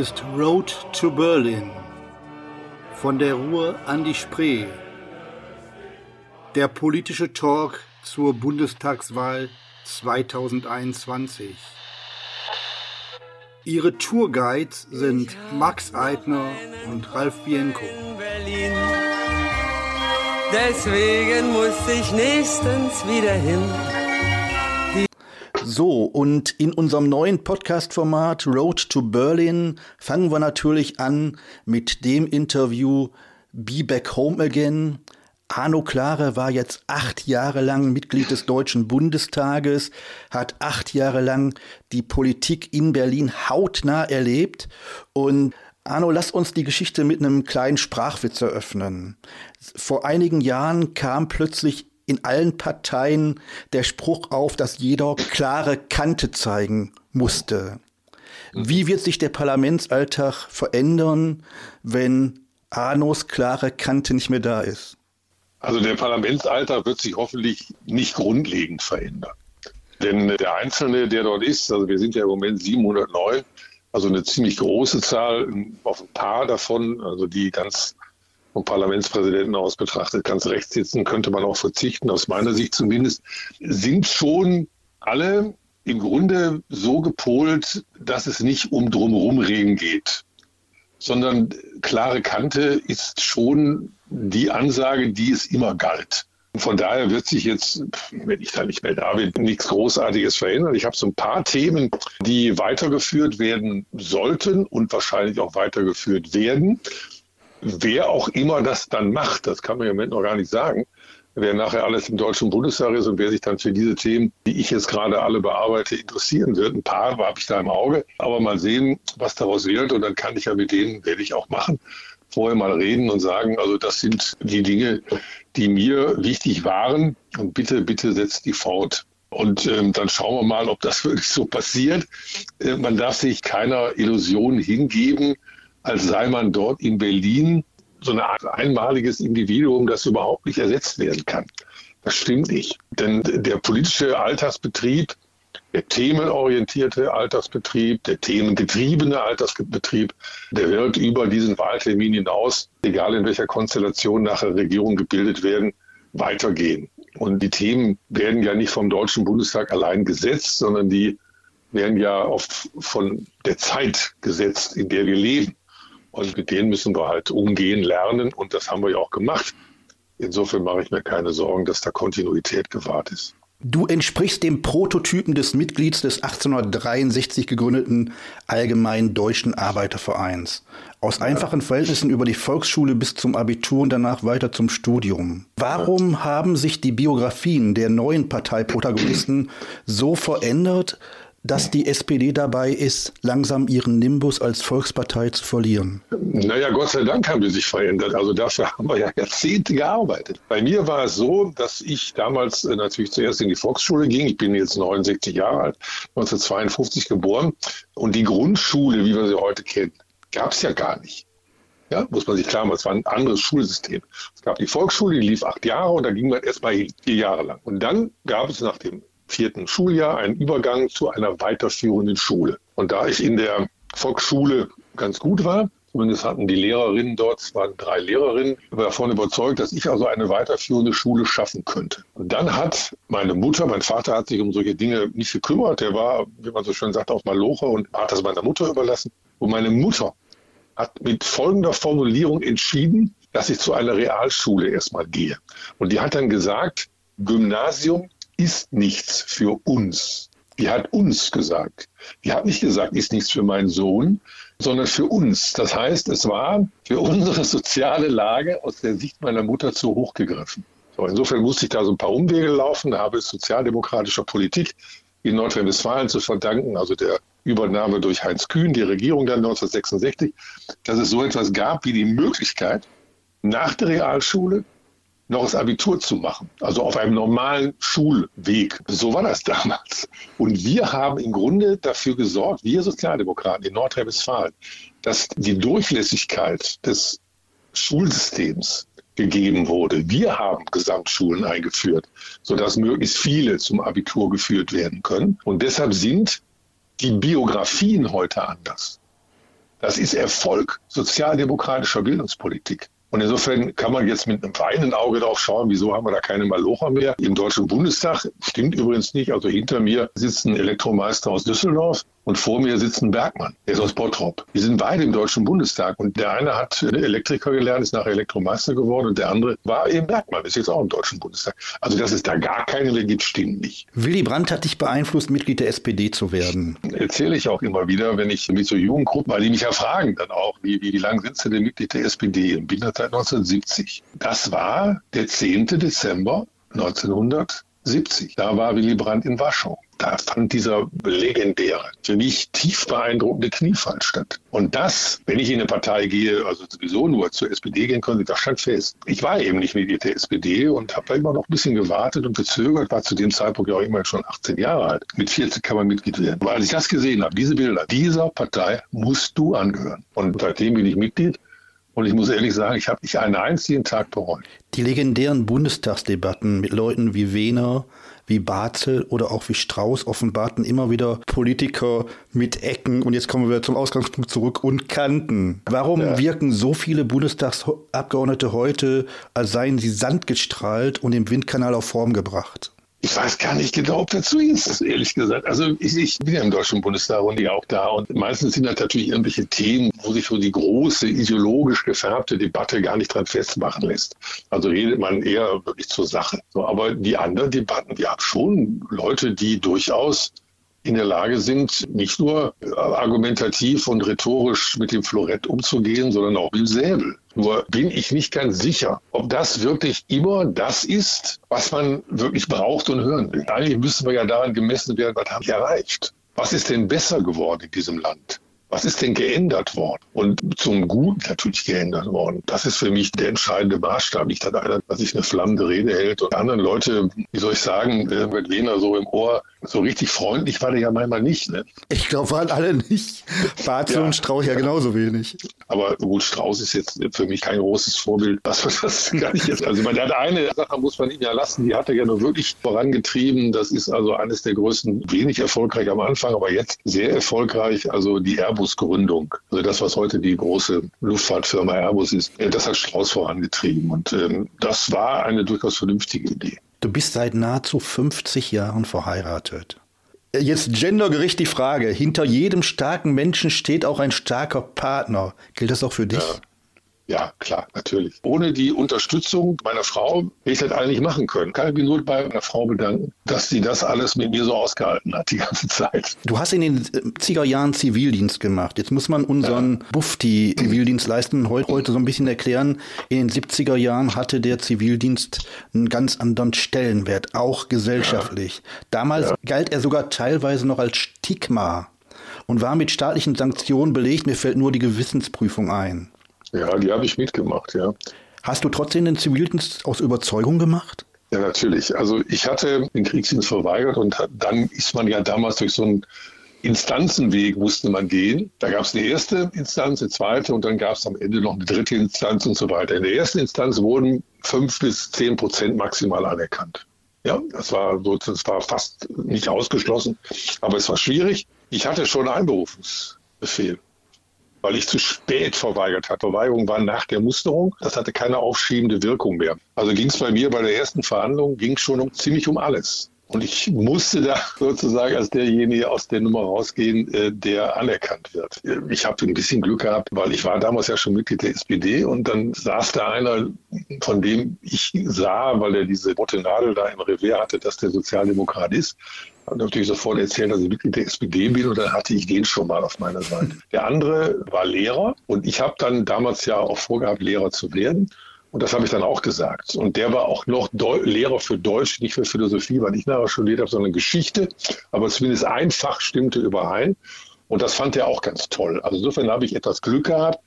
ist Road to Berlin. Von der Ruhr an die Spree. Der politische Talk zur Bundestagswahl 2021. Ihre Tourguides sind Max Eitner und Ralf Bienko. Deswegen muss ich nächstens wieder hin. So, und in unserem neuen Podcast-Format Road to Berlin fangen wir natürlich an mit dem Interview Be Back Home Again. Arno Klare war jetzt acht Jahre lang Mitglied des Deutschen Bundestages, hat acht Jahre lang die Politik in Berlin hautnah erlebt und Arno, lass uns die Geschichte mit einem kleinen Sprachwitz eröffnen. Vor einigen Jahren kam plötzlich in allen Parteien der Spruch auf, dass jeder klare Kante zeigen musste. Wie wird sich der Parlamentsalltag verändern, wenn Arnos klare Kante nicht mehr da ist? Also der Parlamentsalltag wird sich hoffentlich nicht grundlegend verändern. Denn der Einzelne, der dort ist, also wir sind ja im Moment 700 neu, also eine ziemlich große Zahl, auf ein paar davon, also die ganz vom Parlamentspräsidenten aus betrachtet ganz rechts sitzen, könnte man auch verzichten, aus meiner Sicht zumindest, sind schon alle im Grunde so gepolt, dass es nicht um Drumherumreden geht, sondern klare Kante ist schon die Ansage, die es immer galt. Von daher wird sich jetzt, wenn ich da nicht mehr da bin, nichts Großartiges verändern. Ich habe so ein paar Themen, die weitergeführt werden sollten und wahrscheinlich auch weitergeführt werden. Wer auch immer das dann macht, das kann man im Moment noch gar nicht sagen. Wer nachher alles im Deutschen Bundestag ist und wer sich dann für diese Themen, die ich jetzt gerade alle bearbeite, interessieren wird. Ein paar habe ich da im Auge. Aber mal sehen, was daraus wird. Und dann kann ich ja mit denen, werde ich auch machen, vorher mal reden und sagen, also das sind die Dinge, die mir wichtig waren. Und bitte, bitte setzt die fort. Und ähm, dann schauen wir mal, ob das wirklich so passiert. Äh, man darf sich keiner Illusion hingeben, als sei man dort in Berlin so eine Art einmaliges Individuum, das überhaupt nicht ersetzt werden kann. Das stimmt nicht. Denn der politische Alltagsbetrieb, der themenorientierte Alltagsbetrieb, der themengetriebene Alltagsbetrieb, der wird über diesen Wahltermin hinaus, egal in welcher Konstellation nachher Regierungen gebildet werden, weitergehen. Und die Themen werden ja nicht vom Deutschen Bundestag allein gesetzt, sondern die werden ja oft von der Zeit gesetzt, in der wir leben. Und mit denen müssen wir halt umgehen, lernen. Und das haben wir ja auch gemacht. Insofern mache ich mir keine Sorgen, dass da Kontinuität gewahrt ist. Du entsprichst dem Prototypen des Mitglieds des 1863 gegründeten Allgemeinen Deutschen Arbeitervereins. Aus einfachen Verhältnissen über die Volksschule bis zum Abitur und danach weiter zum Studium. Warum haben sich die Biografien der neuen Parteiprotagonisten so verändert, dass die SPD dabei ist, langsam ihren Nimbus als Volkspartei zu verlieren? Naja, Gott sei Dank haben wir sich verändert. Also dafür haben wir ja Jahrzehnte gearbeitet. Bei mir war es so, dass ich damals äh, natürlich zuerst in die Volksschule ging. Ich bin jetzt 69 Jahre alt, 1952 geboren. Und die Grundschule, wie wir sie heute kennen, gab es ja gar nicht. Ja, muss man sich klar machen, es war ein anderes Schulsystem. Es gab die Volksschule, die lief acht Jahre und da ging man erst mal vier Jahre lang. Und dann gab es nach dem vierten Schuljahr einen Übergang zu einer weiterführenden Schule. Und da ich in der Volksschule ganz gut war, zumindest hatten die Lehrerinnen dort, es waren drei Lehrerinnen, davon überzeugt, dass ich also eine weiterführende Schule schaffen könnte. Und dann hat meine Mutter, mein Vater hat sich um solche Dinge nicht gekümmert, der war, wie man so schön sagt, auf Maloche und hat das meiner Mutter überlassen. Und meine Mutter hat mit folgender Formulierung entschieden, dass ich zu einer Realschule erstmal gehe. Und die hat dann gesagt, Gymnasium ist nichts für uns. Die hat uns gesagt. Die hat nicht gesagt, ist nichts für meinen Sohn, sondern für uns. Das heißt, es war für unsere soziale Lage aus der Sicht meiner Mutter zu hoch gegriffen. So, insofern musste ich da so ein paar Umwege laufen, habe es sozialdemokratischer Politik in Nordrhein-Westfalen zu verdanken, also der Übernahme durch Heinz Kühn, die Regierung dann 1966, dass es so etwas gab wie die Möglichkeit, nach der Realschule noch das Abitur zu machen, also auf einem normalen Schulweg. So war das damals. Und wir haben im Grunde dafür gesorgt, wir Sozialdemokraten in Nordrhein-Westfalen, dass die Durchlässigkeit des Schulsystems gegeben wurde. Wir haben Gesamtschulen eingeführt, sodass möglichst viele zum Abitur geführt werden können. Und deshalb sind die Biografien heute anders. Das ist Erfolg sozialdemokratischer Bildungspolitik. Und insofern kann man jetzt mit einem weinenden Auge drauf schauen, wieso haben wir da keine Malocher mehr. Im Deutschen Bundestag stimmt übrigens nicht. Also hinter mir sitzt ein Elektromeister aus Düsseldorf und vor mir sitzt ein Bergmann, der ist aus Bottrop. Die sind beide im Deutschen Bundestag und der eine hat Elektriker gelernt, ist nachher Elektromeister geworden und der andere war eben Bergmann, ist jetzt auch im Deutschen Bundestag. Also dass es da gar keine gibt, stimmt nicht. Willy Brandt hat dich beeinflusst, Mitglied der SPD zu werden. Erzähle ich auch immer wieder, wenn ich mit so Jugendgruppen, weil die mich ja fragen dann auch, wie, wie, wie lange sind sie denn Mitglied der SPD? Und bin seit 1970. Das war der 10. Dezember 1970. Da war Willy Brandt in Warschau da fand dieser legendäre, für mich tief beeindruckende Kniefall statt. Und das, wenn ich in eine Partei gehe, also sowieso nur zur SPD gehen konnte, das stand fest. Ich war eben nicht Mitglied der SPD und habe da immer noch ein bisschen gewartet und gezögert, war zu dem Zeitpunkt ja auch immer schon 18 Jahre alt. Mit 40 kann man Mitglied werden. Aber als ich das gesehen habe, diese Bilder, dieser Partei musst du angehören. Und seitdem bin ich Mitglied. Und ich muss ehrlich sagen, ich habe nicht einen einzigen Tag bereut. Die legendären Bundestagsdebatten mit Leuten wie Wehner, wie Barzel oder auch wie Strauß offenbarten immer wieder Politiker mit Ecken und jetzt kommen wir zum Ausgangspunkt zurück und Kanten. Warum ja. wirken so viele Bundestagsabgeordnete heute, als seien sie sandgestrahlt und im Windkanal auf Form gebracht? Ich weiß gar nicht genau, ob dazu ist, ehrlich gesagt. Also ich, ich bin ja im Deutschen Bundestag und ja auch da. Und meistens sind das natürlich irgendwelche Themen, wo sich so die große ideologisch gefärbte Debatte gar nicht dran festmachen lässt. Also redet man eher wirklich zur Sache. Aber die anderen Debatten, wir haben schon Leute, die durchaus in der Lage sind, nicht nur argumentativ und rhetorisch mit dem Florett umzugehen, sondern auch mit dem Säbel. Nur bin ich nicht ganz sicher, ob das wirklich immer das ist, was man wirklich braucht und hören will. Eigentlich müssen wir ja daran gemessen werden, was habe ich erreicht? Was ist denn besser geworden in diesem Land? Was ist denn geändert worden? Und zum Guten natürlich geändert worden. Das ist für mich der entscheidende Maßstab. Nicht, dass einer, dass sich eine flammende Rede hält und andere Leute, wie soll ich sagen, mit Wiener so im Ohr, so richtig freundlich war der ja manchmal nicht. Ne? Ich glaube, waren alle nicht. Barzel ja, und Strauß ja, ja genauso wenig. Aber gut, Strauß ist jetzt für mich kein großes Vorbild. Das, das gar nicht jetzt. Also man hat eine Sache, muss man ihm ja lassen, die hat er ja nur wirklich vorangetrieben. Das ist also eines der größten, wenig erfolgreich am Anfang, aber jetzt sehr erfolgreich. Also die Airbus Airbus-Gründung, also das, was heute die große Luftfahrtfirma Airbus ist, äh, das hat Strauß vorangetrieben. Und ähm, das war eine durchaus vernünftige Idee. Du bist seit nahezu 50 Jahren verheiratet. Jetzt gendergerecht die Frage. Hinter jedem starken Menschen steht auch ein starker Partner. Gilt das auch für dich? Ja. Ja, klar, natürlich. Ohne die Unterstützung meiner Frau hätte ich das eigentlich machen können. Kann ich mich nur bei meiner Frau bedanken, dass sie das alles mit mir so ausgehalten hat die ganze Zeit. Du hast in den 70er Jahren Zivildienst gemacht. Jetzt muss man unseren ja. Bufti-Zivildienst leisten heute so ein bisschen erklären. In den 70er Jahren hatte der Zivildienst einen ganz anderen Stellenwert, auch gesellschaftlich. Ja. Damals ja. galt er sogar teilweise noch als Stigma und war mit staatlichen Sanktionen belegt. Mir fällt nur die Gewissensprüfung ein. Ja, die habe ich mitgemacht, ja. Hast du trotzdem den Zivildienst aus Überzeugung gemacht? Ja, natürlich. Also ich hatte den Kriegsdienst verweigert und dann ist man ja damals durch so einen Instanzenweg musste man gehen. Da gab es eine erste Instanz, eine zweite und dann gab es am Ende noch eine dritte Instanz und so weiter. In der ersten Instanz wurden fünf bis zehn Prozent maximal anerkannt. Ja, das war so, das war fast nicht ausgeschlossen, aber es war schwierig. Ich hatte schon einen Einberufungsbefehl weil ich zu spät verweigert hatte. Verweigerung war nach der Musterung. Das hatte keine aufschiebende Wirkung mehr. Also ging es bei mir bei der ersten Verhandlung ging schon um, ziemlich um alles. Und ich musste da sozusagen als derjenige aus der Nummer rausgehen, äh, der anerkannt wird. Ich habe ein bisschen Glück gehabt, weil ich war damals ja schon Mitglied der SPD und dann saß da einer, von dem ich sah, weil er diese rote Nadel da im Revier hatte, dass der Sozialdemokrat ist habe natürlich sofort erzählt, dass ich Mitglied der SPD bin und dann hatte ich den schon mal auf meiner Seite. Der andere war Lehrer und ich habe dann damals ja auch vorgehabt, Lehrer zu werden. Und das habe ich dann auch gesagt. Und der war auch noch Deu Lehrer für Deutsch, nicht für Philosophie, weil ich nachher studiert habe, sondern Geschichte. Aber zumindest ein Fach stimmte überein. Und das fand er auch ganz toll. Also insofern habe ich etwas Glück gehabt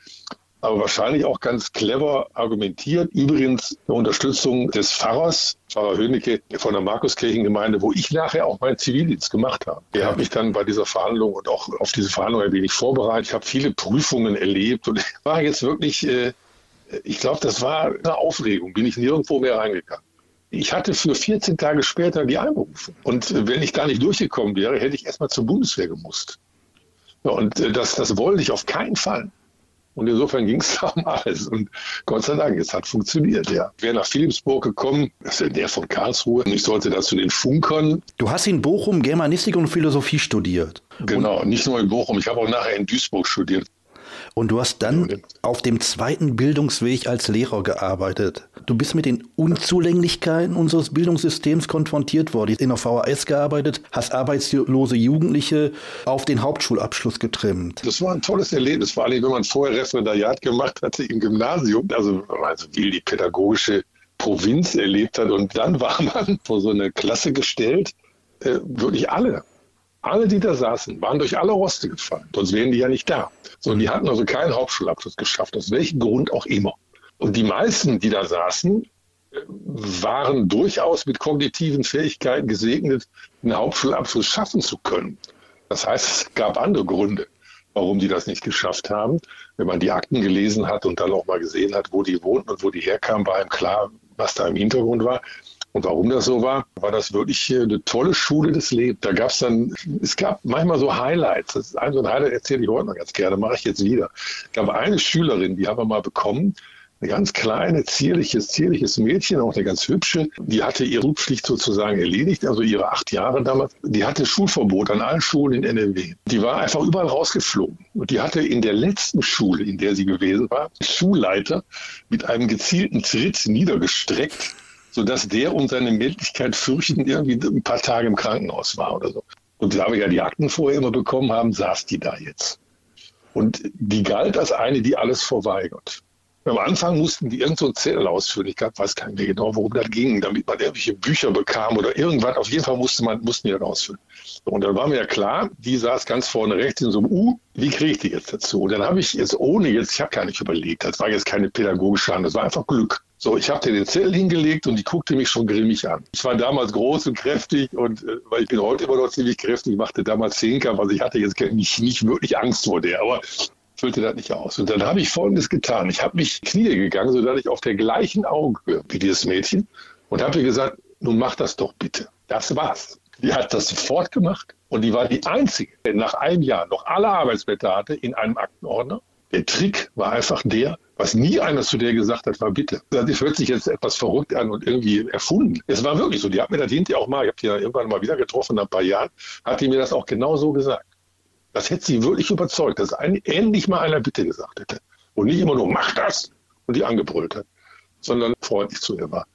aber wahrscheinlich auch ganz clever argumentiert. Übrigens eine Unterstützung des Pfarrers, Pfarrer Höhnecke von der Markuskirchengemeinde, wo ich nachher auch meinen Zivildienst gemacht habe. Der hat mich dann bei dieser Verhandlung und auch auf diese Verhandlung ein wenig vorbereitet. Ich habe viele Prüfungen erlebt und war jetzt wirklich, äh, ich glaube, das war eine Aufregung, bin ich nirgendwo mehr reingegangen. Ich hatte für 14 Tage später die Einberufung. Und wenn ich da nicht durchgekommen wäre, hätte ich erstmal zur Bundeswehr gemusst. Und äh, das, das wollte ich auf keinen Fall. Und insofern ging es um alles. Und Gott sei Dank, es hat funktioniert, ja. Wer nach Philipsburg gekommen, das ist der von Karlsruhe. Ich sollte da zu den Funkern. Du hast in Bochum Germanistik und Philosophie studiert. Genau, und nicht nur in Bochum. Ich habe auch nachher in Duisburg studiert. Und du hast dann auf dem zweiten Bildungsweg als Lehrer gearbeitet. Du bist mit den Unzulänglichkeiten unseres Bildungssystems konfrontiert worden. In der VHS gearbeitet, hast arbeitslose Jugendliche auf den Hauptschulabschluss getrimmt. Das war ein tolles Erlebnis, vor allem wenn man vorher Referendariat gemacht hatte im Gymnasium. Also, also wie die pädagogische Provinz erlebt hat. Und dann war man vor so eine Klasse gestellt, äh, wirklich alle alle, die da saßen, waren durch alle Roste gefallen. Sonst wären die ja nicht da. So, die hatten also keinen Hauptschulabschluss geschafft, aus welchem Grund auch immer. Und die meisten, die da saßen, waren durchaus mit kognitiven Fähigkeiten gesegnet, einen Hauptschulabschluss schaffen zu können. Das heißt, es gab andere Gründe, warum die das nicht geschafft haben. Wenn man die Akten gelesen hat und dann auch mal gesehen hat, wo die wohnten und wo die herkamen, war ihm klar, was da im Hintergrund war. Und warum das so war, war das wirklich eine tolle Schule des Lebens. Da gab es dann, es gab manchmal so Highlights. Das ist ein so ein Highlight erzähle ich heute mal ganz gerne, mache ich jetzt wieder. Es gab eine Schülerin, die haben wir mal bekommen, eine ganz kleine, zierliches, zierliches Mädchen, auch eine ganz hübsche, die hatte ihre Schulpflicht sozusagen erledigt, also ihre acht Jahre damals. Die hatte Schulverbot an allen Schulen in NRW. Die war einfach überall rausgeflogen. Und die hatte in der letzten Schule, in der sie gewesen war, Schulleiter mit einem gezielten Tritt niedergestreckt sodass der um seine Männlichkeit fürchten irgendwie ein paar Tage im Krankenhaus war oder so. Und da wir ja die Akten vorher immer bekommen haben, saß die da jetzt. Und die galt als eine, die alles verweigert. Am Anfang mussten die irgendeinen so Zettel ausfüllen. Ich glaub, weiß gar nicht mehr genau, worum das ging, damit man irgendwelche Bücher bekam oder irgendwas. Auf jeden Fall musste man, mussten die das ausfüllen. Und dann war mir ja klar, die saß ganz vorne rechts in so einem U. Wie kriege ich die jetzt dazu? Und dann habe ich jetzt ohne jetzt, ich habe gar nicht überlegt, das war jetzt keine pädagogische Hand, das war einfach Glück. So, ich habe dir den Zettel hingelegt und die guckte mich schon grimmig an. Ich war damals groß und kräftig und äh, weil ich bin heute immer noch ziemlich kräftig, machte damals Zehnkampf, also ich hatte jetzt nicht, nicht wirklich Angst vor der, aber füllte das nicht aus. Und dann habe ich Folgendes getan. Ich habe mich Knie gegangen, sodass ich auf der gleichen Augenhöhe wie dieses Mädchen und habe ihr gesagt, nun mach das doch bitte. Das war's. Die hat das sofort gemacht und die war die Einzige, die nach einem Jahr noch alle Arbeitsblätter hatte in einem Aktenordner. Der Trick war einfach der, was nie einer zu der gesagt hat, war bitte. Das hört sich jetzt etwas verrückt an und irgendwie erfunden. Es war wirklich so. Die hat mir das hinterher auch mal, ich habe die ja irgendwann mal wieder getroffen, nach ein paar Jahren, hat die mir das auch genau so gesagt. Das hätte sie wirklich überzeugt, dass ein, ähnlich mal einer bitte gesagt hätte. Und nicht immer nur, mach das! Und die angebrüllt hat, sondern freundlich zu ihr war.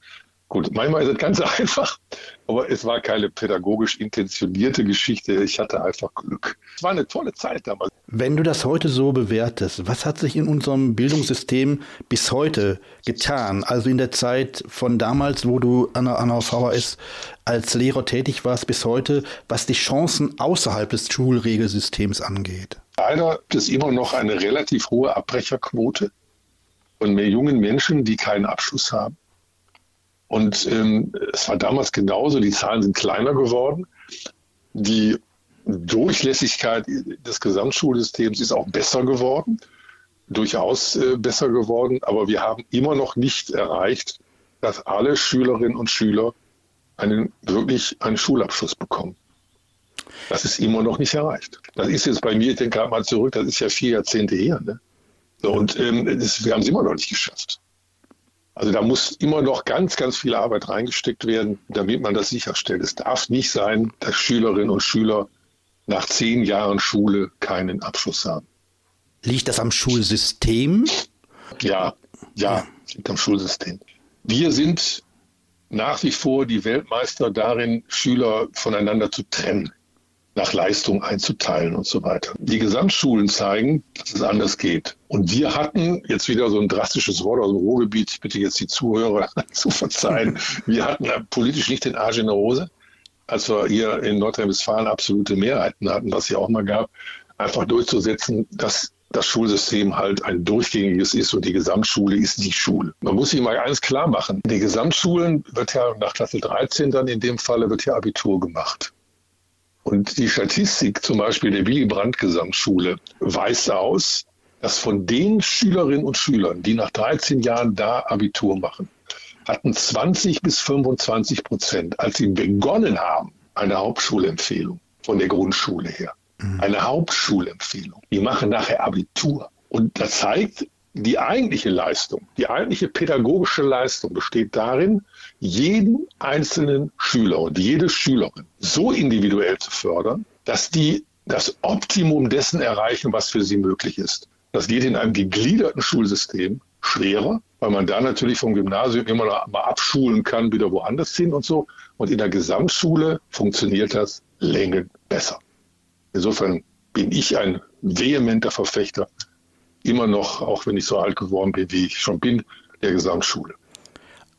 Gut, manchmal ist es ganz einfach, aber es war keine pädagogisch intentionierte Geschichte. Ich hatte einfach Glück. Es war eine tolle Zeit damals. Wenn du das heute so bewertest, was hat sich in unserem Bildungssystem bis heute getan? Also in der Zeit von damals, wo du an der, an der VHS als Lehrer tätig warst, bis heute, was die Chancen außerhalb des Schulregelsystems angeht? Leider gibt es immer noch eine relativ hohe Abbrecherquote von mehr jungen Menschen, die keinen Abschluss haben. Und ähm, es war damals genauso, die Zahlen sind kleiner geworden. Die Durchlässigkeit des Gesamtschulsystems ist auch besser geworden, durchaus äh, besser geworden, aber wir haben immer noch nicht erreicht, dass alle Schülerinnen und Schüler einen wirklich einen Schulabschluss bekommen. Das ist immer noch nicht erreicht. Das ist jetzt bei mir, ich denke gerade mal zurück, das ist ja vier Jahrzehnte her. Ne? Und ähm, das, wir haben es immer noch nicht geschafft. Also da muss immer noch ganz, ganz viel Arbeit reingesteckt werden, damit man das sicherstellt. Es darf nicht sein, dass Schülerinnen und Schüler nach zehn Jahren Schule keinen Abschluss haben. Liegt das am Schulsystem? Ja, ja, liegt am Schulsystem. Wir sind nach wie vor die Weltmeister darin, Schüler voneinander zu trennen nach Leistung einzuteilen und so weiter. Die Gesamtschulen zeigen, dass es anders geht. Und wir hatten jetzt wieder so ein drastisches Wort aus dem Ruhrgebiet, ich bitte jetzt die Zuhörer zu verzeihen, wir hatten politisch nicht den Arsch in der Hose, als wir hier in Nordrhein-Westfalen absolute Mehrheiten hatten, was es ja auch mal gab, einfach durchzusetzen, dass das Schulsystem halt ein durchgängiges ist und die Gesamtschule ist die Schule. Man muss sich mal eins klar machen. Den Gesamtschulen wird ja nach Klasse 13 dann in dem Falle wird ja Abitur gemacht. Und die Statistik zum Beispiel der Willy Brandt Gesamtschule weist aus, dass von den Schülerinnen und Schülern, die nach 13 Jahren da Abitur machen, hatten 20 bis 25 Prozent, als sie begonnen haben, eine Hauptschulempfehlung von der Grundschule her. mhm. eine Hauptschulempfehlung. Die machen nachher Abitur. Und das zeigt, die eigentliche Leistung, die eigentliche pädagogische Leistung besteht darin, jeden einzelnen Schüler und jede Schülerin so individuell zu fördern, dass die das Optimum dessen erreichen, was für sie möglich ist. Das geht in einem gegliederten Schulsystem schwerer, weil man da natürlich vom Gymnasium immer noch mal abschulen kann, wieder woanders hin und so. Und in der Gesamtschule funktioniert das Länge besser. Insofern bin ich ein vehementer Verfechter, immer noch, auch wenn ich so alt geworden bin, wie ich schon bin, der Gesamtschule.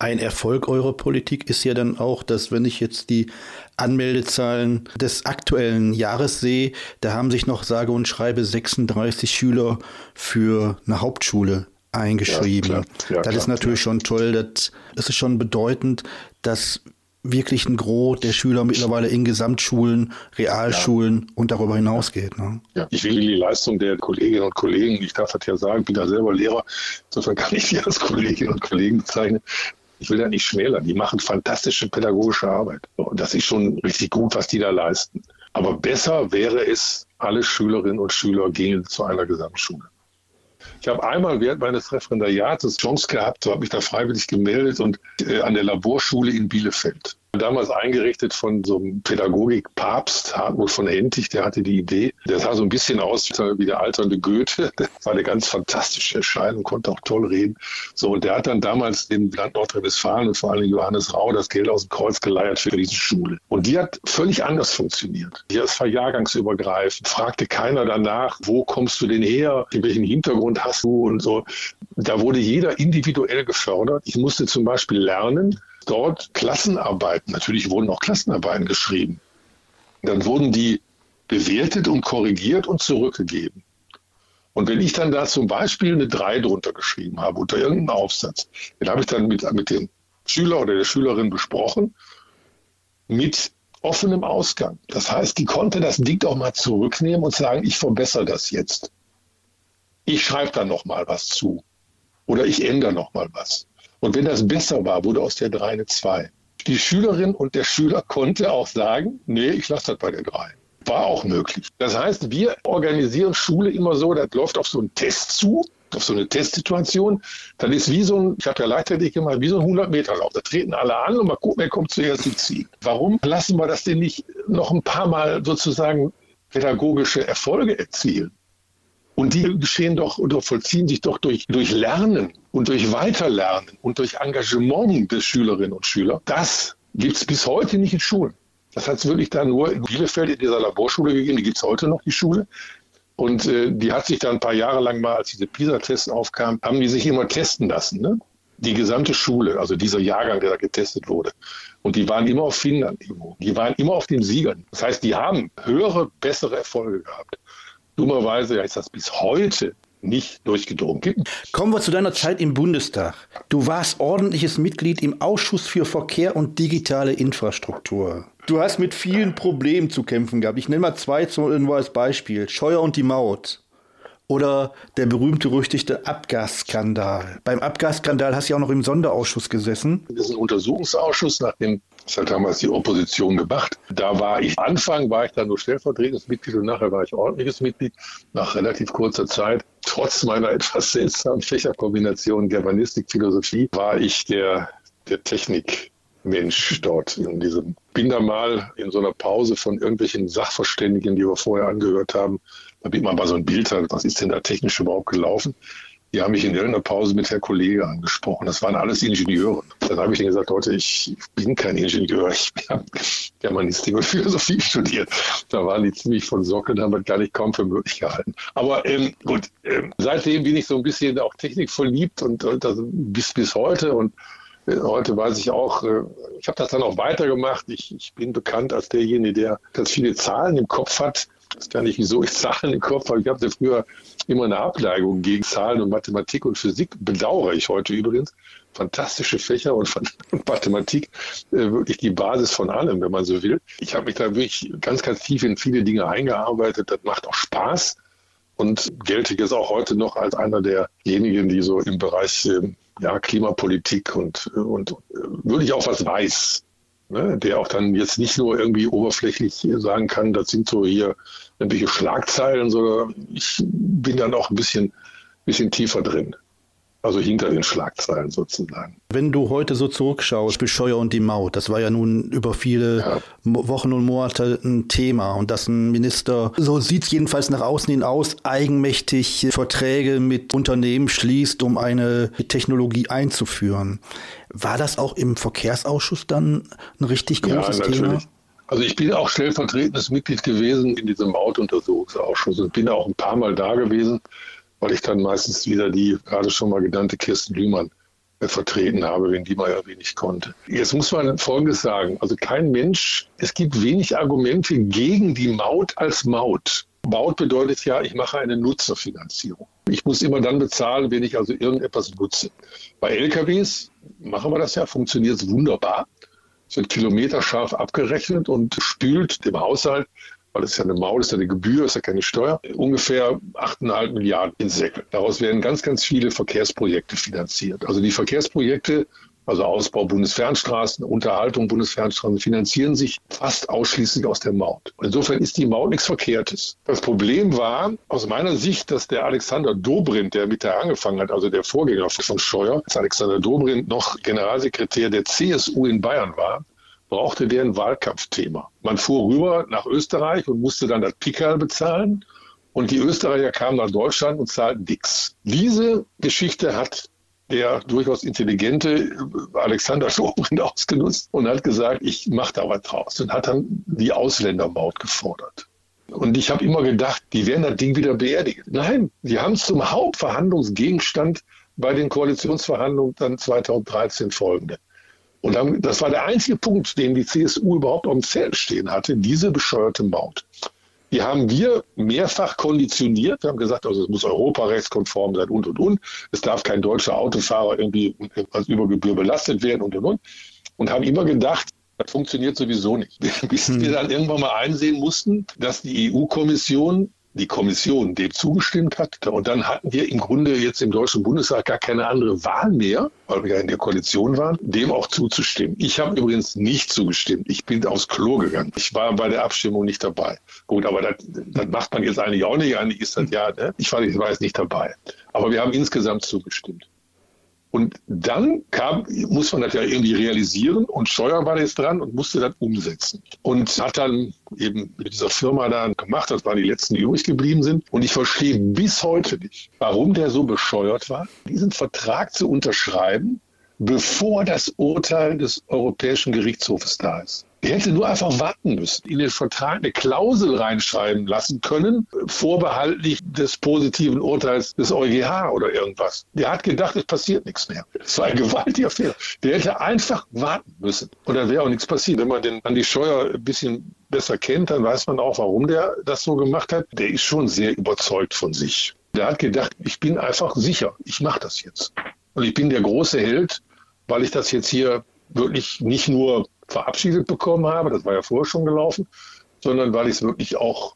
Ein Erfolg eurer Politik ist ja dann auch, dass wenn ich jetzt die Anmeldezahlen des aktuellen Jahres sehe, da haben sich noch sage und schreibe 36 Schüler für eine Hauptschule eingeschrieben. Ja, ja, das klar, ist natürlich klar. schon toll. Das, das ist schon bedeutend, dass wirklich ein Gros der Schüler mittlerweile in Gesamtschulen, Realschulen ja. und darüber hinausgeht. Ne? Ja, ich will die Leistung der Kolleginnen und Kollegen, ich darf das ja sagen, bin da selber Lehrer, insofern kann ich die als Kolleginnen und Kollegen bezeichnen. Ich will da nicht schmälern. Die machen fantastische pädagogische Arbeit. Und das ist schon richtig gut, was die da leisten. Aber besser wäre es, alle Schülerinnen und Schüler gehen zu einer Gesamtschule. Ich habe einmal während meines Referendariates Chance gehabt, habe mich da freiwillig gemeldet und äh, an der Laborschule in Bielefeld. Damals eingerichtet von so einem Pädagogik-Papst, Hartmut von Hentig, der hatte die Idee. Der sah so ein bisschen aus wie der alternde Goethe. Das war eine ganz fantastische Erscheinung, konnte auch toll reden. So, und der hat dann damals dem Land Nordrhein-Westfalen und vor allem Johannes Rau das Geld aus dem Kreuz geleiert für diese Schule. Und die hat völlig anders funktioniert. Das war jahrgangsübergreifend, fragte keiner danach, wo kommst du denn her, in welchem Hintergrund hast du und so. Da wurde jeder individuell gefördert. Ich musste zum Beispiel lernen, dort Klassenarbeiten, natürlich wurden auch Klassenarbeiten geschrieben. Dann wurden die bewertet und korrigiert und zurückgegeben. Und wenn ich dann da zum Beispiel eine 3 drunter geschrieben habe, unter irgendeinem Aufsatz, den habe ich dann mit, mit dem Schüler oder der Schülerin besprochen, mit offenem Ausgang. Das heißt, die konnte das Ding auch mal zurücknehmen und sagen, ich verbessere das jetzt. Ich schreibe da noch mal was zu. Oder ich ändere noch mal was. Und wenn das besser war, wurde aus der 3 eine 2. Die Schülerin und der Schüler konnte auch sagen, nee, ich lasse das bei der 3. War auch möglich. Das heißt, wir organisieren Schule immer so, das läuft auf so einen Test zu, auf so eine Testsituation. Dann ist wie so ein, ich habe ja Leichtathletik gemacht, wie so ein 100-Meter-Lauf. Da treten alle an und mal gucken, wer kommt zuerst ins Ziel. Warum lassen wir das denn nicht noch ein paar Mal sozusagen pädagogische Erfolge erzielen? Und die geschehen doch oder vollziehen sich doch durch, durch Lernen und durch Weiterlernen und durch Engagement des Schülerinnen und Schüler. Das gibt es bis heute nicht in Schulen. Das hat es wirklich dann nur in Bielefeld in dieser Laborschule gegeben. Die gibt es heute noch, die Schule. Und äh, die hat sich dann ein paar Jahre lang mal, als diese PISA-Tests aufkamen, haben die sich immer testen lassen. Ne? Die gesamte Schule, also dieser Jahrgang, der da getestet wurde. Und die waren immer auf Finnland-Niveau. Die waren immer auf den Siegern. Das heißt, die haben höhere, bessere Erfolge gehabt. Dummerweise ist das bis heute nicht durchgedrungen. Kommen wir zu deiner Zeit im Bundestag. Du warst ordentliches Mitglied im Ausschuss für Verkehr und digitale Infrastruktur. Du hast mit vielen Problemen zu kämpfen gehabt. Ich nenne mal zwei nur als Beispiel. Scheuer und die Maut. Oder der berühmte berüchtigte Abgasskandal. Beim Abgasskandal hast du ja auch noch im Sonderausschuss gesessen. Das ist ein Untersuchungsausschuss nach dem das hat damals die Opposition gemacht. Da war ich, Anfang war ich dann nur stellvertretendes Mitglied und nachher war ich ordentliches Mitglied. Nach relativ kurzer Zeit, trotz meiner etwas seltsamen Fächerkombination Germanistik, Philosophie, war ich der, der Technik. Mensch dort in diesem. Bin da mal in so einer Pause von irgendwelchen Sachverständigen, die wir vorher angehört haben, damit man mal so ein Bild was ist denn da technisch überhaupt gelaufen. Die haben mich in irgendeiner Pause mit Herr Kollege angesprochen. Das waren alles Ingenieure. Dann habe ich denen gesagt, Leute, ich bin kein Ingenieur. Ich habe Germanistik und Philosophie studiert. Da waren die ziemlich von Sockeln, haben wir gar nicht kaum für möglich gehalten. Aber ähm, gut, ähm, seitdem bin ich so ein bisschen auch Technik verliebt und, und also bis, bis heute. Und äh, Heute weiß ich auch, äh, ich habe das dann auch weitergemacht. Ich, ich bin bekannt als derjenige, der ganz viele Zahlen im Kopf hat. Weiß gar nicht, wieso ich Zahlen im Kopf habe. Ich habe früher immer eine Abneigung gegen Zahlen und Mathematik und Physik. Bedauere ich heute übrigens. Fantastische Fächer und, und Mathematik äh, wirklich die Basis von allem, wenn man so will. Ich habe mich da wirklich ganz, ganz tief in viele Dinge eingearbeitet. Das macht auch Spaß und gelte jetzt auch heute noch als einer derjenigen, die so im Bereich äh, ja, Klimapolitik und, und äh, wirklich auch was weiß. Ne, der auch dann jetzt nicht nur irgendwie oberflächlich sagen kann, das sind so hier irgendwelche Schlagzeilen, sondern ich bin dann auch ein bisschen, bisschen tiefer drin. Also hinter den Schlagzeilen sozusagen. Wenn du heute so zurückschaust, Bescheuer und die Maut, das war ja nun über viele ja. Wochen und Monate ein Thema und dass ein Minister, so sieht es jedenfalls nach außen hin aus, eigenmächtig Verträge mit Unternehmen schließt, um eine Technologie einzuführen. War das auch im Verkehrsausschuss dann ein richtig großes ja, Thema? Also ich bin auch stellvertretendes Mitglied gewesen in diesem Mautuntersuchungsausschuss und bin auch ein paar Mal da gewesen weil ich dann meistens wieder die gerade schon mal genannte Kirsten Lühmann äh, vertreten habe, wenn die mal ja wenig konnte. Jetzt muss man Folgendes sagen. Also kein Mensch, es gibt wenig Argumente gegen die Maut als Maut. Maut bedeutet ja, ich mache eine Nutzerfinanzierung. Ich muss immer dann bezahlen, wenn ich also irgendetwas nutze. Bei LKWs machen wir das ja, funktioniert es wunderbar. Es wird kilometerscharf abgerechnet und spült dem Haushalt weil es ja eine Maut ist, ja eine Gebühr, ist ja keine Steuer, ungefähr 8,5 Milliarden in Säcke. Daraus werden ganz, ganz viele Verkehrsprojekte finanziert. Also die Verkehrsprojekte, also Ausbau Bundesfernstraßen, Unterhaltung Bundesfernstraßen, finanzieren sich fast ausschließlich aus der Maut. Insofern ist die Maut nichts Verkehrtes. Das Problem war aus meiner Sicht, dass der Alexander Dobrindt, der mit der angefangen hat, also der Vorgänger von Scheuer, als Alexander Dobrindt noch Generalsekretär der CSU in Bayern war, brauchte der ein Wahlkampfthema. Man fuhr rüber nach Österreich und musste dann das Pickerl bezahlen. Und die Österreicher kamen nach Deutschland und zahlten nix. Diese Geschichte hat der durchaus intelligente Alexander Schobrindt ausgenutzt und hat gesagt, ich mache da was draus und hat dann die Ausländermaut gefordert. Und ich habe immer gedacht, die werden das Ding wieder beerdigen. Nein, die haben es zum Hauptverhandlungsgegenstand bei den Koalitionsverhandlungen dann 2013 folgende. Und dann, das war der einzige Punkt, den die CSU überhaupt auf dem Zelt stehen hatte, diese bescheuerte Maut. Die haben wir mehrfach konditioniert. Wir haben gesagt, also es muss europarechtskonform sein und, und, und. Es darf kein deutscher Autofahrer irgendwie als Übergebühr belastet werden und, und, und. Und haben immer gedacht, das funktioniert sowieso nicht. Bis hm. wir dann irgendwann mal einsehen mussten, dass die EU-Kommission die Kommission dem zugestimmt hat. Und dann hatten wir im Grunde jetzt im Deutschen Bundestag gar keine andere Wahl mehr, weil wir ja in der Koalition waren, dem auch zuzustimmen. Ich habe übrigens nicht zugestimmt. Ich bin aufs Klo gegangen. Ich war bei der Abstimmung nicht dabei. Gut, aber das, das macht man jetzt eigentlich auch nicht. Eigentlich ist das ja, ne? ich, war, ich war jetzt nicht dabei. Aber wir haben insgesamt zugestimmt. Und dann kam, muss man das ja irgendwie realisieren und Steuer war jetzt dran und musste das umsetzen. Und hat dann eben mit dieser Firma da gemacht, das waren die letzten, die übrig geblieben sind. Und ich verstehe bis heute nicht, warum der so bescheuert war, diesen Vertrag zu unterschreiben, bevor das Urteil des Europäischen Gerichtshofes da ist. Er hätte nur einfach warten müssen, in den Vertrag eine Klausel reinschreiben lassen können, vorbehaltlich des positiven Urteils des EuGH oder irgendwas. Der hat gedacht, es passiert nichts mehr. Das war ein gewaltiger Fehler. Der hätte einfach warten müssen. Und dann wäre auch nichts passiert. Wenn man den an die Steuer ein bisschen besser kennt, dann weiß man auch, warum der das so gemacht hat. Der ist schon sehr überzeugt von sich. Der hat gedacht, ich bin einfach sicher, ich mache das jetzt. Und ich bin der große Held, weil ich das jetzt hier wirklich nicht nur verabschiedet bekommen habe, das war ja vorher schon gelaufen, sondern weil ich es wirklich auch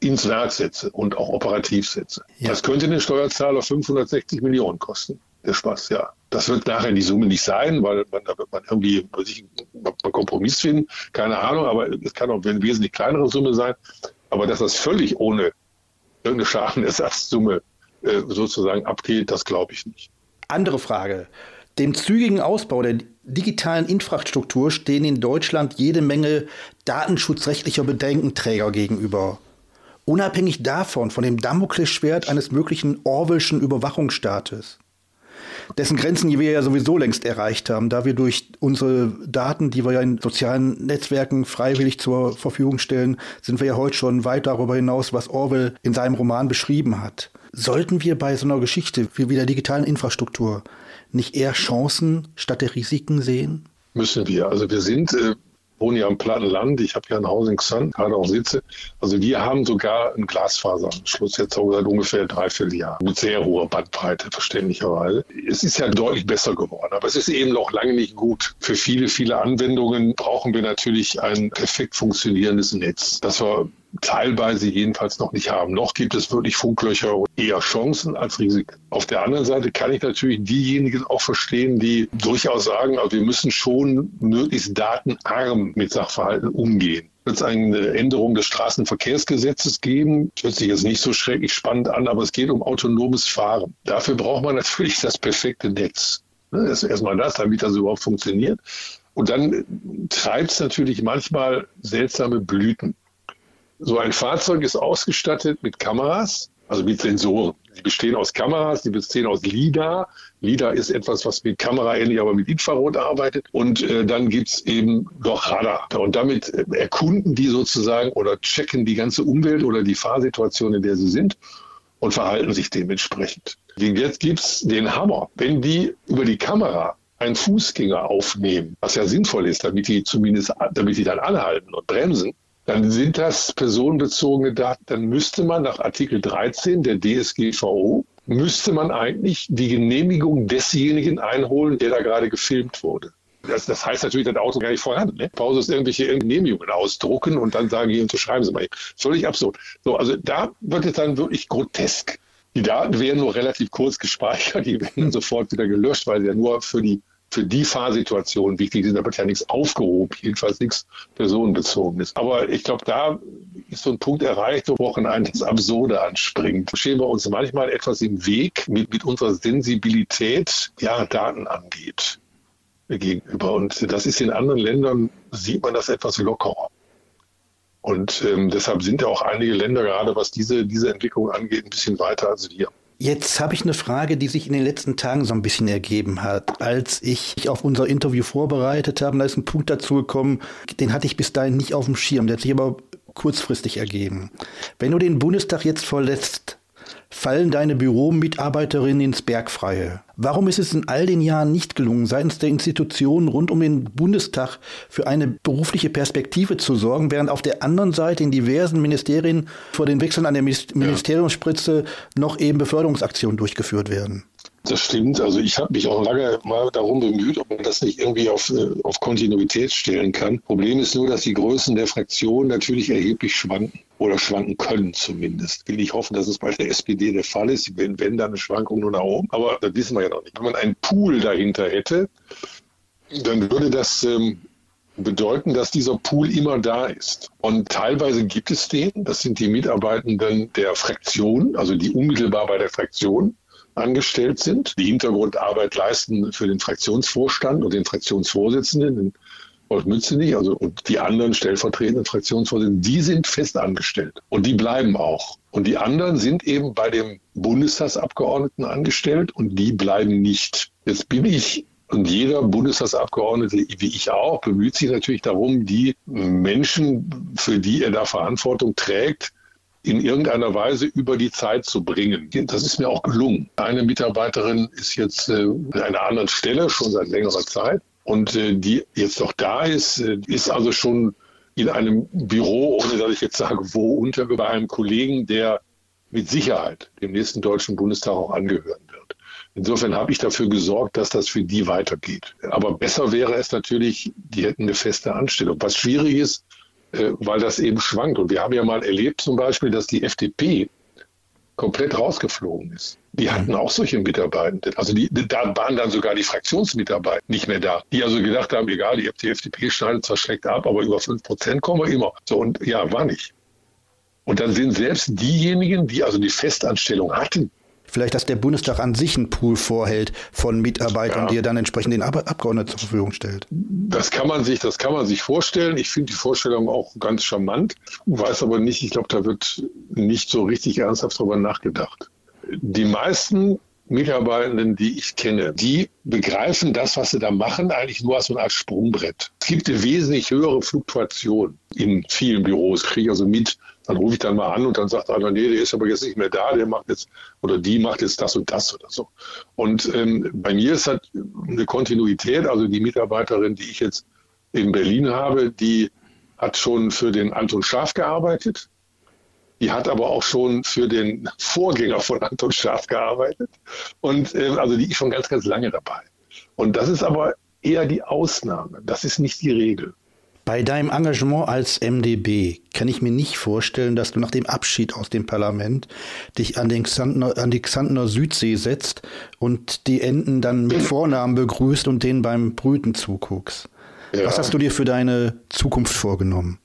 ins Werk setze und auch operativ setze. Ja. Das könnte den Steuerzahler 560 Millionen kosten. Der Spaß, ja. Das wird nachher die Summe nicht sein, weil man, da wird man irgendwie sich einen Kompromiss finden. Keine Ahnung, aber es kann auch eine wesentlich kleinere Summe sein. Aber dass das völlig ohne irgendeine Schadenersatzsumme äh, sozusagen abgeht, das glaube ich nicht. Andere Frage. Dem zügigen Ausbau der digitalen Infrastruktur stehen in Deutschland jede Menge datenschutzrechtlicher Bedenkenträger gegenüber. Unabhängig davon, von dem Damoklesschwert eines möglichen Orwellschen Überwachungsstaates, dessen Grenzen wir ja sowieso längst erreicht haben, da wir durch unsere Daten, die wir ja in sozialen Netzwerken freiwillig zur Verfügung stellen, sind wir ja heute schon weit darüber hinaus, was Orwell in seinem Roman beschrieben hat. Sollten wir bei so einer Geschichte wie der digitalen Infrastruktur nicht eher Chancen statt der Risiken sehen? Müssen wir. Also wir sind, äh, wohnen ja im platten Land. Ich habe ja ein Haus in Xan, gerade auch sitze. Also wir haben sogar einen Glasfaseranschluss jetzt auch seit ungefähr dreiviertel Jahr mit sehr hoher Bandbreite, verständlicherweise. Es ist ja deutlich besser geworden, aber es ist eben noch lange nicht gut. Für viele, viele Anwendungen brauchen wir natürlich ein perfekt funktionierendes Netz, dass wir teilweise jedenfalls noch nicht haben. Noch gibt es wirklich Funklöcher und eher Chancen als Risiken. Auf der anderen Seite kann ich natürlich diejenigen auch verstehen, die durchaus sagen, also wir müssen schon möglichst datenarm mit Sachverhalten umgehen wird es eine Änderung des Straßenverkehrsgesetzes geben. Hört sich jetzt nicht so schrecklich spannend an, aber es geht um autonomes Fahren. Dafür braucht man natürlich das perfekte Netz. Ne, das ist erstmal das, damit das überhaupt funktioniert. Und dann treibt es natürlich manchmal seltsame Blüten. So ein Fahrzeug ist ausgestattet mit Kameras, also mit Sensoren. Die bestehen aus Kameras, die bestehen aus LIDAR. LIDAR ist etwas, was mit Kamera ähnlich, aber mit Infrarot arbeitet. Und äh, dann es eben noch Radar. Und damit erkunden die sozusagen oder checken die ganze Umwelt oder die Fahrsituation, in der sie sind und verhalten sich dementsprechend. Jetzt gibt es den Hammer. Wenn die über die Kamera einen Fußgänger aufnehmen, was ja sinnvoll ist, damit die zumindest, damit die dann anhalten und bremsen, dann sind das personenbezogene Daten. Dann müsste man nach Artikel 13 der DSGVO, müsste man eigentlich die Genehmigung desjenigen einholen, der da gerade gefilmt wurde. Das, das heißt natürlich, das Auto gar nicht vorhanden. Ne? Pause ist irgendwelche Genehmigungen ausdrucken und dann sagen, hier unterschreiben Sie mal. Völlig absurd. So, also da wird es dann wirklich grotesk. Die Daten werden nur relativ kurz gespeichert, die werden sofort wieder gelöscht, weil sie ja nur für die für die Fahrsituation wichtig sind. Da wird ja nichts aufgehoben, jedenfalls nichts personenbezogenes. Aber ich glaube, da ist so ein Punkt erreicht, wo auch ein das Absurde anspringt. Stehen wir uns manchmal etwas im Weg mit, mit unserer Sensibilität, ja, Daten angeht gegenüber. Und das ist in anderen Ländern, sieht man das etwas lockerer. Und ähm, deshalb sind ja auch einige Länder, gerade was diese, diese Entwicklung angeht, ein bisschen weiter als wir. Jetzt habe ich eine Frage, die sich in den letzten Tagen so ein bisschen ergeben hat. Als ich mich auf unser Interview vorbereitet habe, da ist ein Punkt dazu gekommen, den hatte ich bis dahin nicht auf dem Schirm. Der hat sich aber kurzfristig ergeben. Wenn du den Bundestag jetzt verlässt, fallen deine Büromitarbeiterinnen ins Bergfreie. Warum ist es in all den Jahren nicht gelungen, seitens der Institutionen rund um den Bundestag für eine berufliche Perspektive zu sorgen, während auf der anderen Seite in diversen Ministerien vor den Wechseln an der Ministeriumsspritze noch eben Beförderungsaktionen durchgeführt werden? Das stimmt. Also ich habe mich auch lange mal darum bemüht, ob man das nicht irgendwie auf, äh, auf Kontinuität stellen kann. Problem ist nur, dass die Größen der Fraktionen natürlich erheblich schwanken oder schwanken können zumindest. Will ich hoffen, dass es bei der SPD der Fall ist. Wenn, wenn dann eine Schwankung nur nach oben. Aber das wissen wir ja noch nicht. Wenn man einen Pool dahinter hätte, dann würde das ähm, bedeuten, dass dieser Pool immer da ist. Und teilweise gibt es den. Das sind die Mitarbeitenden der Fraktion, also die unmittelbar bei der Fraktion angestellt sind, die Hintergrundarbeit leisten für den Fraktionsvorstand und den Fraktionsvorsitzenden, den Wolf Mützenich, also und die anderen stellvertretenden Fraktionsvorsitzenden, die sind fest angestellt und die bleiben auch. Und die anderen sind eben bei dem Bundestagsabgeordneten angestellt und die bleiben nicht. Jetzt bin ich und jeder Bundestagsabgeordnete, wie ich auch, bemüht sich natürlich darum, die Menschen, für die er da Verantwortung trägt, in irgendeiner Weise über die Zeit zu bringen. Das ist mir auch gelungen. Eine Mitarbeiterin ist jetzt äh, an einer anderen Stelle schon seit längerer Zeit und äh, die jetzt noch da ist, äh, ist also schon in einem Büro, ohne dass ich jetzt sage, wo unter bei einem Kollegen, der mit Sicherheit dem nächsten Deutschen Bundestag auch angehören wird. Insofern habe ich dafür gesorgt, dass das für die weitergeht. Aber besser wäre es natürlich, die hätten eine feste Anstellung. Was schwierig ist, weil das eben schwankt. Und wir haben ja mal erlebt zum Beispiel, dass die FDP komplett rausgeflogen ist. Die hatten mhm. auch solche Mitarbeiter. Also die, da waren dann sogar die Fraktionsmitarbeiter nicht mehr da. Die also gedacht haben, egal, die FDP schneidet zwar schlecht ab, aber über 5 Prozent kommen wir immer. So, und ja, war nicht. Und dann sind selbst diejenigen, die also die Festanstellung hatten, Vielleicht, dass der Bundestag an sich einen Pool vorhält von Mitarbeitern, ja. die er dann entsprechend den Abgeordneten zur Verfügung stellt. Das kann man sich, das kann man sich vorstellen. Ich finde die Vorstellung auch ganz charmant, weiß aber nicht, ich glaube, da wird nicht so richtig ernsthaft darüber nachgedacht. Die meisten Mitarbeitenden, die ich kenne, die begreifen das, was sie da machen, eigentlich nur als so eine Art Sprungbrett. Es gibt eine wesentlich höhere Fluktuation in vielen Büros, kriege ich also mit, dann rufe ich dann mal an und dann sagt einer, nee, der ist aber jetzt nicht mehr da, der macht jetzt oder die macht jetzt das und das oder so. Und ähm, bei mir ist halt eine Kontinuität, also die Mitarbeiterin, die ich jetzt in Berlin habe, die hat schon für den Anton Schaaf gearbeitet. Die hat aber auch schon für den Vorgänger von Anton Schaaf gearbeitet. Und ähm, also die ist schon ganz, ganz lange dabei. Und das ist aber eher die Ausnahme. Das ist nicht die Regel. Bei deinem Engagement als MDB kann ich mir nicht vorstellen, dass du nach dem Abschied aus dem Parlament dich an, den Xantner, an die Xantner Südsee setzt und die Enten dann mit Vornamen begrüßt und denen beim Brüten zuguckst. Ja. Was hast du dir für deine Zukunft vorgenommen?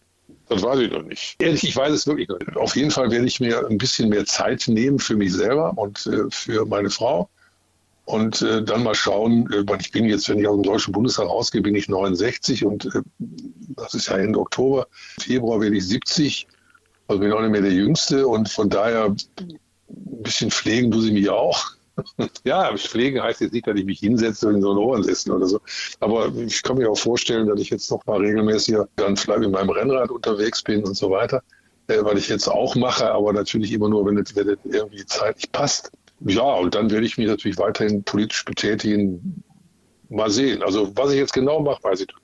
Das weiß ich noch nicht. Ehrlich, ich weiß es wirklich noch nicht. Auf jeden Fall werde ich mir ein bisschen mehr Zeit nehmen für mich selber und äh, für meine Frau und äh, dann mal schauen, äh, weil ich bin jetzt, wenn ich aus dem Deutschen Bundestag rausgehe, bin ich 69 und äh, das ist ja Ende Oktober. Februar werde ich 70, also bin auch nicht mehr der Jüngste und von daher ein bisschen pflegen muss ich mich auch. ja, pflegen heißt jetzt nicht, dass ich mich hinsetze und in so einen Ohrensessel oder so. Aber ich kann mir auch vorstellen, dass ich jetzt noch mal regelmäßig dann vielleicht mit meinem Rennrad unterwegs bin und so weiter. Äh, weil ich jetzt auch mache, aber natürlich immer nur, wenn es, wenn es irgendwie zeitlich passt. Ja, und dann werde ich mich natürlich weiterhin politisch betätigen. Mal sehen. Also was ich jetzt genau mache, weiß ich nicht.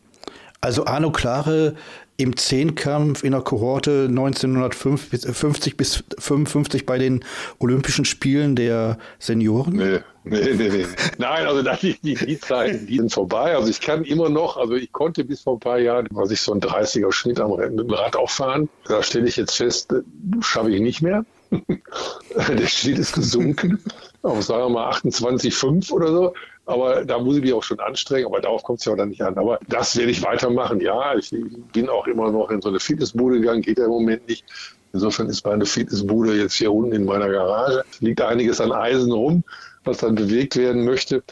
Also Arno Klare im Zehnkampf in der Kohorte 1950 bis 55 bei den Olympischen Spielen der Senioren? Nee, nee, nee, nee. Nein, also die, die, die Zeiten, die sind vorbei. Also ich kann immer noch, also ich konnte bis vor ein paar Jahren, was ich so ein 30er Schnitt am Rad auch fahren. Da stelle ich jetzt fest, schaffe ich nicht mehr. der Schnitt ist gesunken auf, sagen wir mal, 28,5 oder so. Aber da muss ich mich auch schon anstrengen, aber darauf kommt es ja auch dann nicht an. Aber das werde ich weitermachen. Ja, ich bin auch immer noch in so eine Fitnessbude gegangen, geht ja im Moment nicht. Insofern ist meine Fitnessbude jetzt hier unten in meiner Garage. Liegt einiges an Eisen rum, was dann bewegt werden möchte.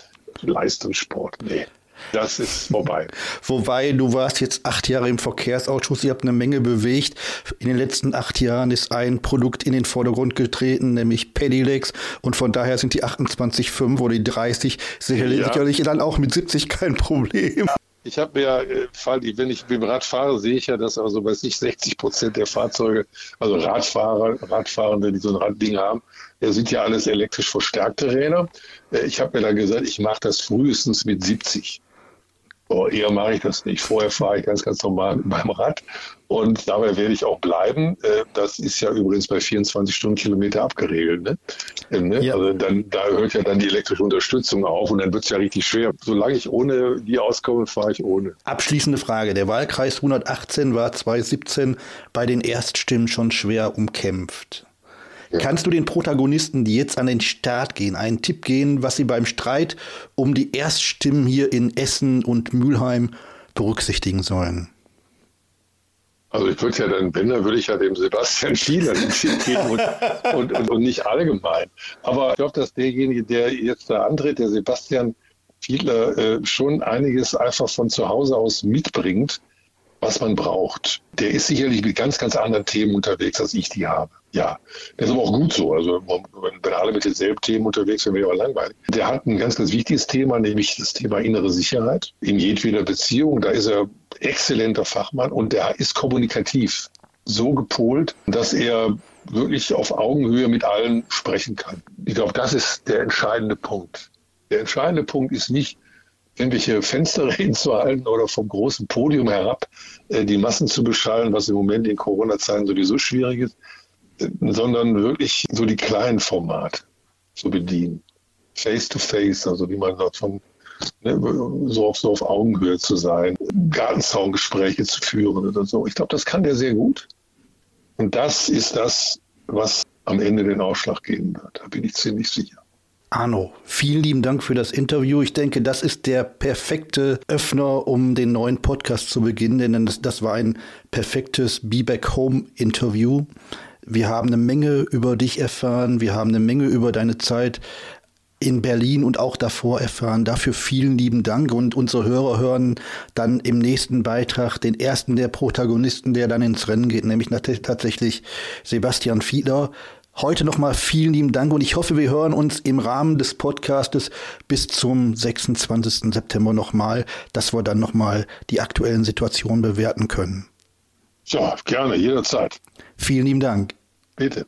Leistungssport, nee. Das ist vorbei. Wobei, du warst jetzt acht Jahre im Verkehrsausschuss, ihr habt eine Menge bewegt. In den letzten acht Jahren ist ein Produkt in den Vordergrund getreten, nämlich Pedelecs. Und von daher sind die 28,5 oder die 30 sicherlich, ja. sicherlich dann auch mit 70 kein Problem. Ich habe ja, äh, wenn ich mit dem Rad fahre, sehe ich ja, dass also weiß ich 60 Prozent der Fahrzeuge, also Radfahrer, Radfahrende, die so ein Radding haben, sind ja alles elektrisch verstärkte Räder. Äh, ich habe mir dann gesagt, ich mache das frühestens mit 70. Oh, eher mache ich das nicht. Vorher fahre ich ganz, ganz normal mit meinem Rad und dabei werde ich auch bleiben. Äh, das ist ja übrigens bei 24 Stundenkilometer abgeregelt. Ne? Ähm, ne? Ja. Also dann, da hört ja dann die elektrische Unterstützung auf und dann wird es ja richtig schwer. Solange ich ohne die auskomme, fahre ich ohne. Abschließende Frage. Der Wahlkreis 118 war 2017 bei den Erststimmen schon schwer umkämpft. Kannst du den Protagonisten, die jetzt an den Start gehen, einen Tipp geben, was sie beim Streit um die Erststimmen hier in Essen und Mülheim berücksichtigen sollen? Also ich würde ja dann, wenn, dann würde ich ja dem Sebastian Schieler den Tipp geben und, und, und, und, nicht allgemein. Aber ich glaube, dass derjenige, der jetzt da antritt, der Sebastian Fiedler, äh, schon einiges einfach von zu Hause aus mitbringt, was man braucht. Der ist sicherlich mit ganz, ganz anderen Themen unterwegs, als ich die habe. Ja, das ist aber auch gut so. Also wenn alle mit denselben Themen unterwegs sind, wäre aber langweilig. Der hat ein ganz, ganz wichtiges Thema, nämlich das Thema innere Sicherheit in jedweder Beziehung. Da ist er exzellenter Fachmann und der ist kommunikativ so gepolt, dass er wirklich auf Augenhöhe mit allen sprechen kann. Ich glaube, das ist der entscheidende Punkt. Der entscheidende Punkt ist nicht, irgendwelche Fensterreden zu halten oder vom großen Podium herab äh, die Massen zu beschallen, was im Moment in Corona-Zeiten sowieso schwierig ist, äh, sondern wirklich so die kleinen Formate zu bedienen. Face to face, also wie man dort von ne, so, auf, so auf Augenhöhe zu sein, Gartenzaungespräche zu führen oder so. Ich glaube, das kann der sehr gut. Und das ist das, was am Ende den Ausschlag geben wird. Da bin ich ziemlich sicher. Arno, vielen lieben Dank für das Interview. Ich denke, das ist der perfekte Öffner, um den neuen Podcast zu beginnen, denn das, das war ein perfektes Be Back Home Interview. Wir haben eine Menge über dich erfahren, wir haben eine Menge über deine Zeit in Berlin und auch davor erfahren. Dafür vielen lieben Dank und unsere Hörer hören dann im nächsten Beitrag den ersten der Protagonisten, der dann ins Rennen geht, nämlich tatsächlich Sebastian Fiedler. Heute nochmal vielen lieben Dank und ich hoffe, wir hören uns im Rahmen des Podcastes bis zum 26. September nochmal, dass wir dann nochmal die aktuellen Situationen bewerten können. Ja, gerne, jederzeit. Vielen lieben Dank. Bitte.